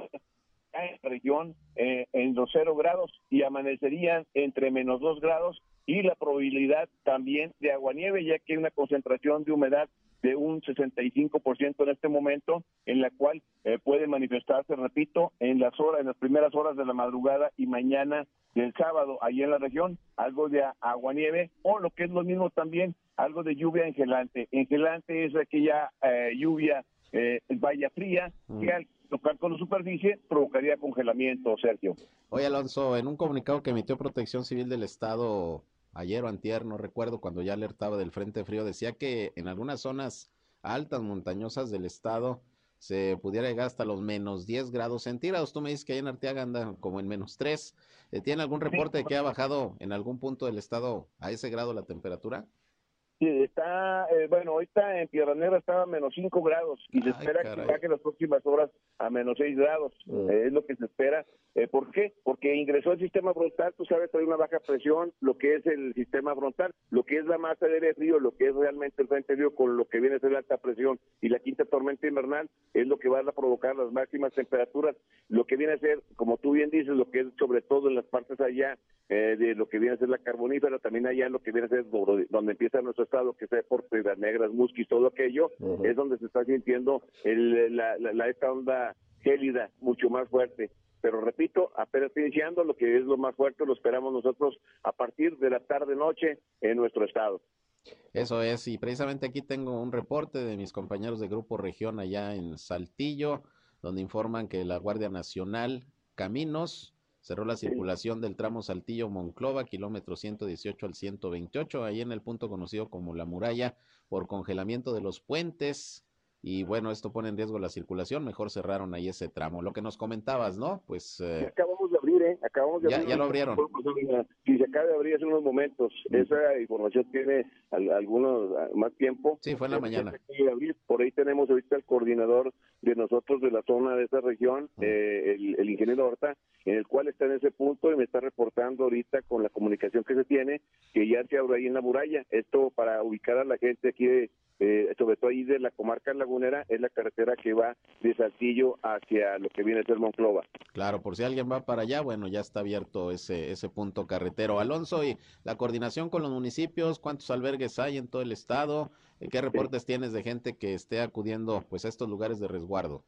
la región eh, en los cero grados y amanecerían entre menos dos grados y la probabilidad también de aguanieve, ya que hay una concentración de humedad de un 65% en este momento, en la cual eh, puede manifestarse, repito, en las horas, en las primeras horas de la madrugada y mañana del sábado, ahí en la región, algo de aguanieve o lo que es lo mismo también, algo de lluvia engelante. Engelante es aquella eh, lluvia eh, valla fría mm. que al tocar con la superficie provocaría congelamiento, Sergio. Oye, Alonso, en un comunicado que emitió Protección Civil del Estado ayer o antier, no recuerdo, cuando ya alertaba del Frente Frío, decía que en algunas zonas altas, montañosas del estado, se pudiera llegar hasta los menos 10 grados centígrados. Tú me dices que ahí en Arteaga anda como en menos 3. Eh, ¿Tiene algún reporte de que ha bajado en algún punto del estado a ese grado la temperatura? Sí, está, eh, bueno, ahorita en Tierra Negra está a menos 5 grados y se espera que baje las próximas horas a menos 6 grados. Mm. Eh, es lo que se espera. Eh, ¿Por qué? Porque ingresó el sistema frontal, tú sabes, hay una baja presión, lo que es el sistema frontal, lo que es la masa de aire frío, lo que es realmente el frente frío con lo que viene a ser la alta presión y la quinta tormenta invernal es lo que va a provocar las máximas temperaturas. Lo que viene a ser, como tú bien dices, lo que es sobre todo en las partes allá eh, de lo que viene a ser la carbonífera, también allá lo que viene a ser donde empieza nuestro estado, que es por Piedras Negras, Musquis, todo aquello, es donde se está sintiendo el, la, la, esta onda gélida mucho más fuerte. Pero repito, apenas iniciando, lo que es lo más fuerte lo esperamos nosotros a partir de la tarde-noche en nuestro estado. Eso es, y precisamente aquí tengo un reporte de mis compañeros de Grupo Región allá en Saltillo, donde informan que la Guardia Nacional Caminos cerró la circulación del tramo Saltillo-Monclova, kilómetro 118 al 128, ahí en el punto conocido como La Muralla, por congelamiento de los puentes. Y bueno, esto pone en riesgo la circulación, mejor cerraron ahí ese tramo. Lo que nos comentabas, ¿no? Pues... Eh, acabamos ¿eh? Acabamos de ya, abrir. Ya lo abrieron. Sí, se acaba de abrir hace unos momentos. Esa información tiene algunos más tiempo. Sí, fue en la mañana. Por ahí tenemos ahorita el coordinador de nosotros de la zona de esa región, eh, el, ingeniero Horta, en el cual está en ese punto y me está reportando ahorita con la comunicación que se tiene que ya se abre ahí en la muralla. Esto para ubicar a la gente aquí, eh, sobre todo ahí de la comarca lagunera, es la carretera que va de Saltillo hacia lo que viene a ser Monclova. Claro, por si alguien va para allá, bueno, ya está abierto ese, ese punto carretero. Alonso, y la coordinación con los municipios, ¿cuántos albergues hay en todo el estado? ¿Qué reportes tienes de gente que esté acudiendo pues a estos lugares de resguardo?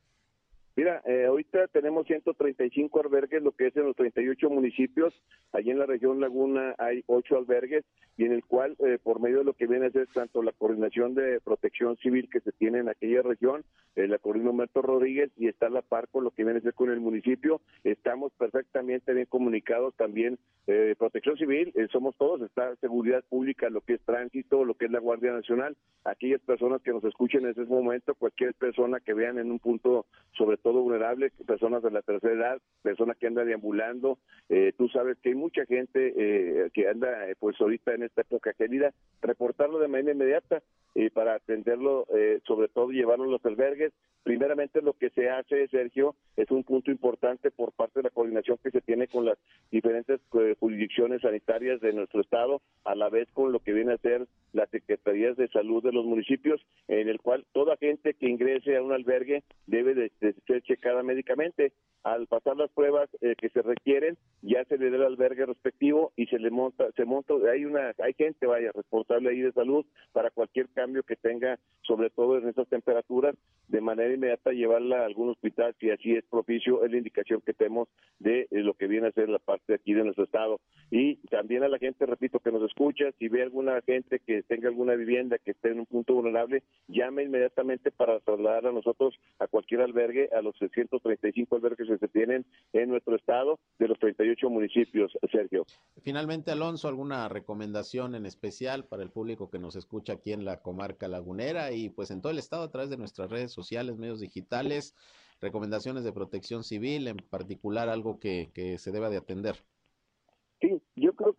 Mira, eh, ahorita tenemos 135 albergues, lo que es en los 38 municipios. Allí en la región Laguna hay 8 albergues y en el cual, eh, por medio de lo que viene a ser tanto la coordinación de protección civil que se tiene en aquella región, el acordino Humberto Rodríguez y está la par con lo que viene a ser con el municipio. Estamos perfectamente bien comunicados también. Eh, protección Civil, eh, somos todos, está Seguridad Pública, lo que es tránsito, lo que es la Guardia Nacional. Aquellas personas que nos escuchen en ese momento, cualquier persona que vean en un punto sobre vulnerable, personas de la tercera edad, personas que andan deambulando, eh, tú sabes que hay mucha gente eh, que anda pues ahorita en esta época querida, reportarlo de manera inmediata y para atenderlo, sobre todo llevarlo a los albergues. Primeramente lo que se hace, Sergio, es un punto importante por parte de la coordinación que se tiene con las diferentes jurisdicciones sanitarias de nuestro estado, a la vez con lo que viene a ser las secretarías de salud de los municipios, en el cual toda gente que ingrese a un albergue debe de, ser checada médicamente. Al pasar las pruebas eh, que se requieren, ya se le da el albergue respectivo y se le monta, se monta, hay una, hay gente vaya responsable ahí de salud para cualquier cambio que tenga, sobre todo en estas temperaturas, de manera inmediata llevarla a algún hospital si así es propicio, es la indicación que tenemos de eh, lo que viene a ser la parte aquí de nuestro estado. Y también a la gente, repito, que nos escucha, si ve alguna gente que tenga alguna vivienda que esté en un punto vulnerable, llame inmediatamente para trasladar a nosotros a cualquier albergue, a los 635 albergues que se tienen en nuestro estado, de los 38 municipios, Sergio. Finalmente, Alonso, ¿alguna recomendación en especial para el público que nos escucha aquí en la comarca lagunera y pues en todo el estado a través de nuestras redes sociales, medios digitales? recomendaciones de protección civil, en particular algo que, que se deba de atender.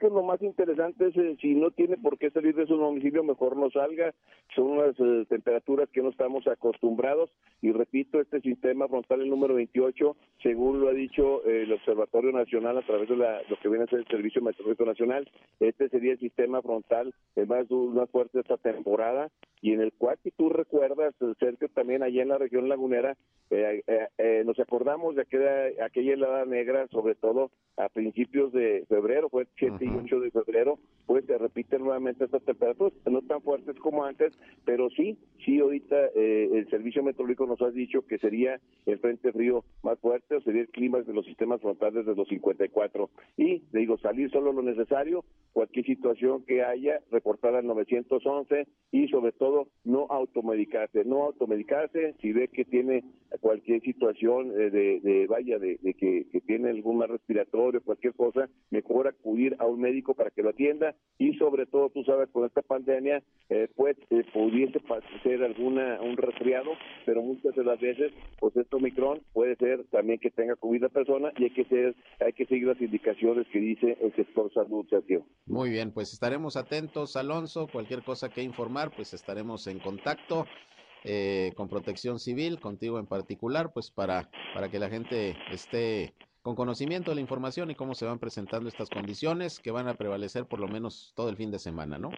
Que lo más interesante es eh, si no tiene por qué salir de su domicilio, mejor no salga. Son unas eh, temperaturas que no estamos acostumbrados. Y repito, este sistema frontal, el número 28, según lo ha dicho eh, el Observatorio Nacional a través de la, lo que viene a ser el Servicio Meteorológico Nacional, este sería el sistema frontal más, más fuerte esta temporada. Y en el cual, si tú recuerdas, Sergio, también allá en la región lagunera, nos acordamos de aquella, aquella helada negra, sobre todo a principios de febrero, fue 7 y 8 de febrero, pues se repiten nuevamente estas temperaturas, no tan fuertes como antes, pero sí, sí ahorita eh, el servicio meteorológico nos ha dicho que sería el frente frío más fuerte o sería el clima de los sistemas frontales de los 54. Y le digo, salir solo lo necesario, cualquier situación que haya, reportar al 911 y sobre todo no automedicarse, no automedicarse si ve que tiene cualquier situación eh, de, vaya, de, que, que tiene algún mal respiratorio, cualquier cosa, mejor acudir a un médico para que lo atienda y sobre todo, tú sabes, con esta pandemia, eh, pues eh, pudiese ser alguna un resfriado, pero muchas de las veces, pues este Omicron puede ser también que tenga COVID la persona y hay que ser, hay que seguir las indicaciones que dice el sector salud, Sergio. Muy bien, pues estaremos atentos, Alonso, cualquier cosa que informar, pues estaremos en contacto. Eh, con protección civil, contigo en particular, pues para, para que la gente esté con conocimiento de la información y cómo se van presentando estas condiciones que van a prevalecer por lo menos todo el fin de semana, ¿no?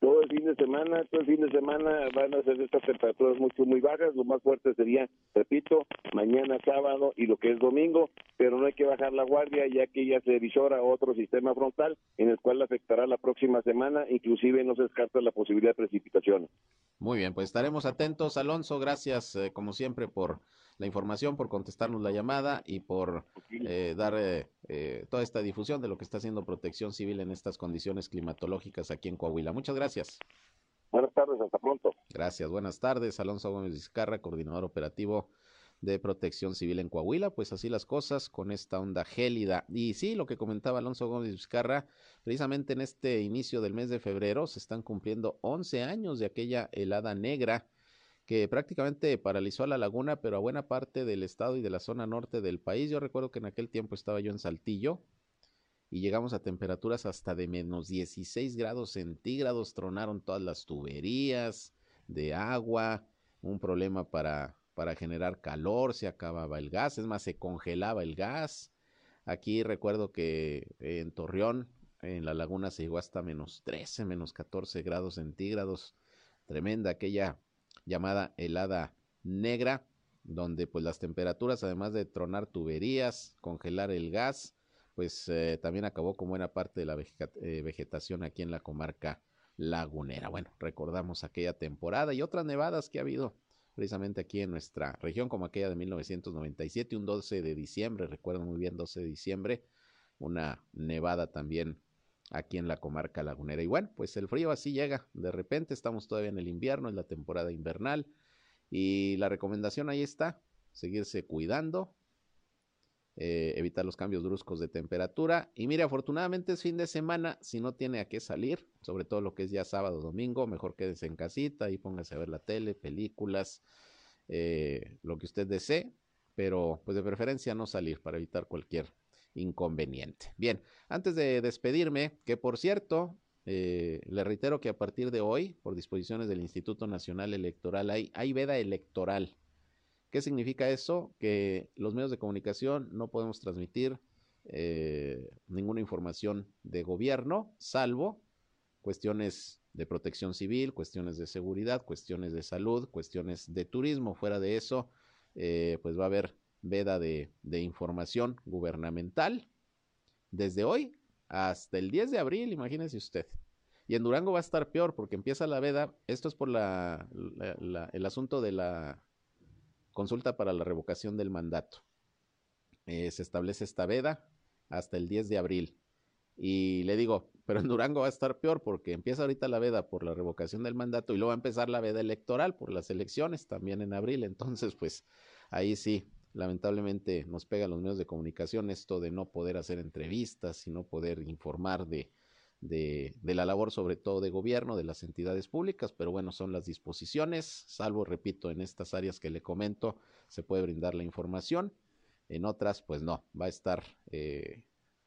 Todo el fin de semana, todo el fin de semana van a ser estas temperaturas mucho, muy bajas. Lo más fuerte sería, repito, mañana sábado y lo que es domingo, pero no hay que bajar la guardia ya que ya se visora otro sistema frontal en el cual afectará la próxima semana, inclusive no se descarta la posibilidad de precipitaciones. Muy bien, pues estaremos atentos, Alonso. Gracias, eh, como siempre, por la información, por contestarnos la llamada y por eh, dar eh, eh, toda esta difusión de lo que está haciendo Protección Civil en estas condiciones climatológicas aquí en Coahuila. Muchas gracias. Buenas tardes, hasta pronto. Gracias, buenas tardes. Alonso Gómez Vizcarra, coordinador operativo de Protección Civil en Coahuila. Pues así las cosas con esta onda gélida. Y sí, lo que comentaba Alonso Gómez Vizcarra, precisamente en este inicio del mes de febrero se están cumpliendo 11 años de aquella helada negra que prácticamente paralizó a la laguna, pero a buena parte del estado y de la zona norte del país. Yo recuerdo que en aquel tiempo estaba yo en Saltillo y llegamos a temperaturas hasta de menos 16 grados centígrados, tronaron todas las tuberías de agua, un problema para, para generar calor, se acababa el gas, es más, se congelaba el gas. Aquí recuerdo que en Torreón, en la laguna, se llegó hasta menos 13, menos 14 grados centígrados. Tremenda aquella llamada helada negra, donde pues las temperaturas, además de tronar tuberías, congelar el gas, pues eh, también acabó con buena parte de la eh, vegetación aquí en la comarca lagunera. Bueno, recordamos aquella temporada y otras nevadas que ha habido precisamente aquí en nuestra región, como aquella de 1997, un 12 de diciembre, recuerdo muy bien, 12 de diciembre, una nevada también aquí en la comarca lagunera. Y bueno, pues el frío así llega. De repente estamos todavía en el invierno, en la temporada invernal. Y la recomendación ahí está, seguirse cuidando, eh, evitar los cambios bruscos de temperatura. Y mire, afortunadamente es fin de semana, si no tiene a qué salir, sobre todo lo que es ya sábado, domingo, mejor quédese en casita y póngase a ver la tele, películas, eh, lo que usted desee, pero pues de preferencia no salir para evitar cualquier inconveniente. Bien, antes de despedirme, que por cierto, eh, le reitero que a partir de hoy, por disposiciones del Instituto Nacional Electoral, hay, hay veda electoral ¿Qué significa eso? Que los medios de comunicación no podemos transmitir eh, ninguna información de gobierno, salvo cuestiones de protección civil, cuestiones de seguridad, cuestiones de salud, cuestiones de turismo. Fuera de eso, eh, pues va a haber veda de, información gubernamental desde hoy hasta el 10 de abril, imagínese usted. Y en Durango va a estar peor porque empieza la veda, esto es por la, el asunto de la Consulta para la revocación del mandato. Eh, se establece esta veda hasta el 10 de abril. Y le digo, *laughs* pero en Durango va a estar peor porque empieza ahorita la veda por la revocación del mandato y luego va a empezar la veda electoral por las elecciones también en abril. Entonces, pues ahí sí, lamentablemente nos pega los medios de comunicación esto de no poder hacer entrevistas y no poder informar de, de, la labor sobre todo de gobierno, de las entidades públicas, pero bueno, son las disposiciones, salvo, repito, en estas áreas que le comento, se puede brindar la información, en otras, pues no, va a estar eh,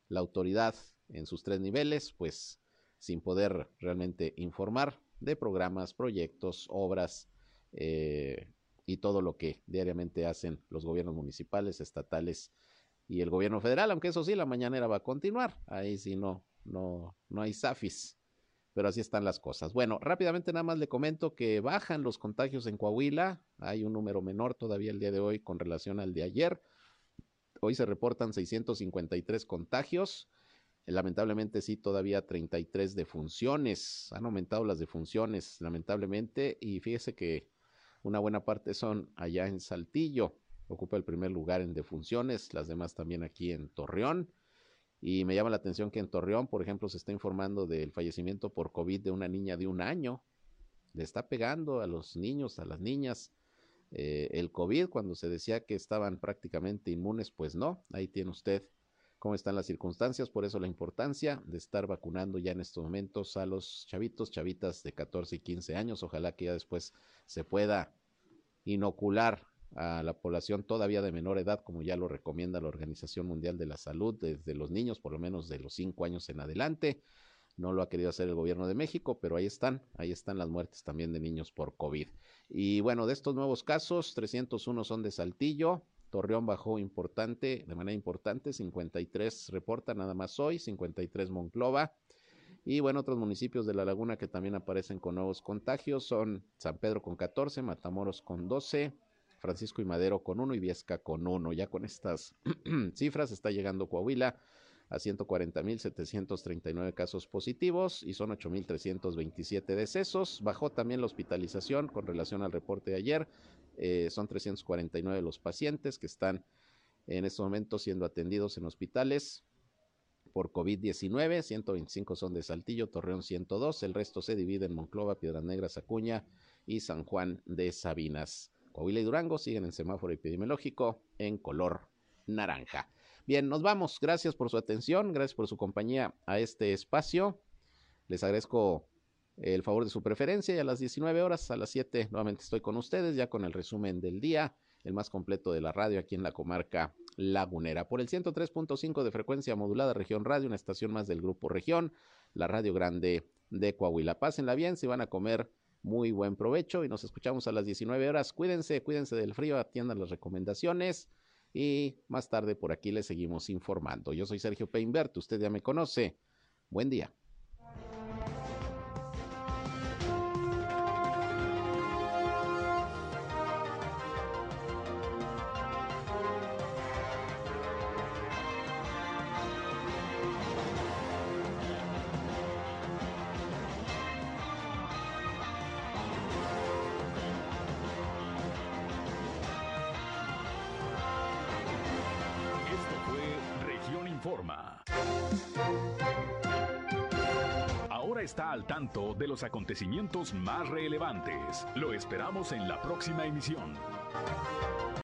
la autoridad en sus tres niveles, pues sin poder realmente informar de programas, proyectos, obras eh, y todo lo que diariamente hacen los gobiernos municipales, estatales y el gobierno federal, aunque eso sí, la mañanera va a continuar, ahí sí no, no, no hay SAFIS, pero así están las cosas. Bueno, rápidamente nada más le comento que bajan los contagios en Coahuila, hay un número menor todavía el día de hoy con relación al de ayer. Hoy se reportan 653 contagios. Lamentablemente sí, todavía 33 defunciones. Han aumentado las defunciones, lamentablemente. Y fíjese que una buena parte son allá en Saltillo. Ocupa el primer lugar en defunciones, las demás también aquí en Torreón. Y me llama la atención que en Torreón, por ejemplo, se está informando del fallecimiento por COVID de una niña de un año. Le está pegando a los niños, a las niñas. Eh, el COVID, cuando se decía que estaban prácticamente inmunes, pues no. Ahí tiene usted cómo están las circunstancias. Por eso la importancia de estar vacunando ya en estos momentos a los chavitos, chavitas de 14 y 15 años. Ojalá que ya después se pueda inocular a la población todavía de menor edad, como ya lo recomienda la Organización Mundial de la Salud, desde los niños, por lo menos de los cinco años en adelante. No lo ha querido hacer el gobierno de México, pero ahí están, ahí están las muertes también de niños por COVID. Y bueno, de estos nuevos casos, 301 son de Saltillo, Torreón bajó importante, de manera importante, 53 reporta nada más hoy, 53 Monclova. Y bueno, otros municipios de la laguna que también aparecen con nuevos contagios son San Pedro con 14, Matamoros con 12, Francisco y Madero con uno y Viesca con uno. Ya con estas *clears throat* cifras está llegando Coahuila a 140.739 casos positivos y son 8.327 decesos. Bajó también la hospitalización con relación al reporte de ayer. Eh, son 349 los pacientes que están en estos momentos siendo atendidos en hospitales por COVID-19. 125 son de Saltillo, Torreón 102. El resto se divide en Monclova, Piedras Negras, Acuña y San Juan de Sabinas. Coahuila y Durango siguen en semáforo epidemiológico en color naranja. Bien, nos vamos. Gracias por su atención, gracias por su compañía a este espacio. Les agradezco el favor de su preferencia y a las 19 horas, a las 7, nuevamente estoy con ustedes, ya con el resumen del día, el más completo de la radio aquí en la comarca lagunera. Por el 103.5 de frecuencia modulada Región Radio, una estación más del Grupo Región, la Radio Grande de Coahuila. Pásenla bien, si van a comer muy buen provecho y nos escuchamos a las 19 horas. Cuídense, cuídense del frío, atiendan las recomendaciones y más tarde por aquí les seguimos informando. Yo soy Sergio Peinbert, usted ya me conoce. Buen día. Los acontecimientos más relevantes. Lo esperamos en la próxima emisión.